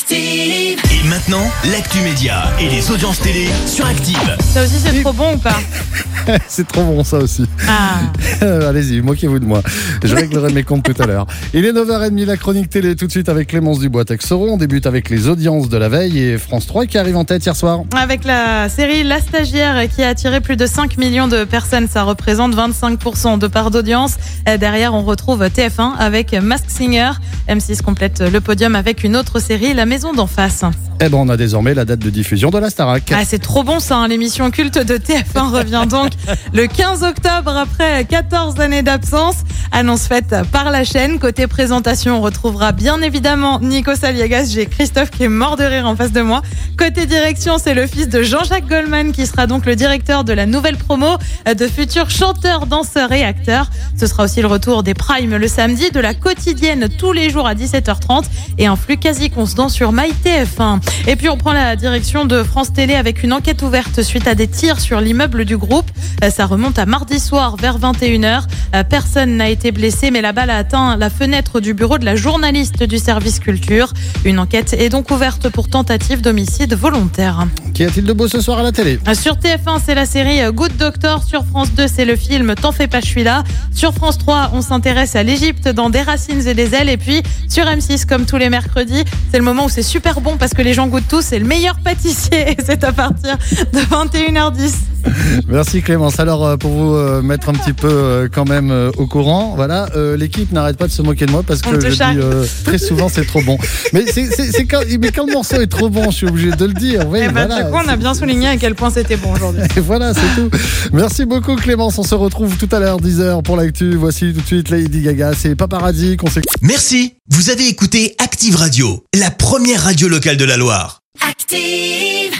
Active. Et maintenant, l'actu média et les audiences télé sur Active. Ça aussi, c'est trop bon ou pas C'est trop bon ça aussi. Ah, Euh, Allez-y, moquez-vous de moi. Je réglerai mes comptes tout à l'heure. Il est 9h30, la chronique télé tout de suite avec Clémence Dubois-Texoron. On débute avec les audiences de la veille et France 3 qui arrive en tête hier soir. avec la série La Stagiaire qui a attiré plus de 5 millions de personnes, ça représente 25% de part d'audience. Derrière, on retrouve TF1 avec Mask Singer. M6 complète le podium avec une autre série, La Maison d'en face. Eh ben, on a désormais la date de diffusion de la Starac. Ah, c'est trop bon ça, hein. l'émission culte de TF1 revient donc le 15 octobre après 14 années d'absence. Annonce faite par la chaîne. Côté présentation, on retrouvera bien évidemment Nico Saliagas. J'ai Christophe qui est mort de rire en face de moi. Côté direction, c'est le fils de Jean-Jacques Goldman qui sera donc le directeur de la nouvelle promo de futurs chanteurs, danseurs et acteurs. Ce sera aussi le retour des primes le samedi, de la quotidienne tous les jours à 17h30 et un flux quasi constant sur MyTF1. Et puis on prend la direction de France Télé avec une enquête ouverte suite à des tirs sur l'immeuble du groupe. Euh, Ça remonte à mardi soir vers 21h. Euh, Personne n'a été blessé, mais la balle a atteint la fenêtre du bureau de la journaliste du service culture. Une enquête est donc ouverte pour tentative d'homicide volontaire. Qu'y a-t-il de beau ce soir à la télé Euh, Sur TF1, c'est la série euh, Good Doctor. Sur France 2, c'est le film T'en fais pas, je suis là. Sur France 3, on s'intéresse à l'Égypte dans Des racines et des ailes. Et puis sur M6, comme tous les mercredis, c'est le moment où c'est super bon parce que les gens goûtent tous. C'est le meilleur pâtissier et c'est à partir de 21h10. Merci Clémence. Alors euh, pour vous euh, mettre un petit peu euh, quand même euh, au courant, voilà, euh, l'équipe n'arrête pas de se moquer de moi parce que je dis euh, très souvent c'est trop bon. Mais c'est c'est- c'est quand, mais quand le morceau est trop bon, je suis obligé de le dire. Oui, et ben, voilà, du coup, on a bien souligné à quel point c'était bon aujourd'hui. Et voilà, c'est tout. Merci beaucoup Clémence. On se retrouve tout à l'heure 10h pour l'actu. Voici tout de suite Lady Gaga. C'est Paparazzi qu'on. Merci, vous avez écouté Active Radio, la première radio locale de la Loire. Active.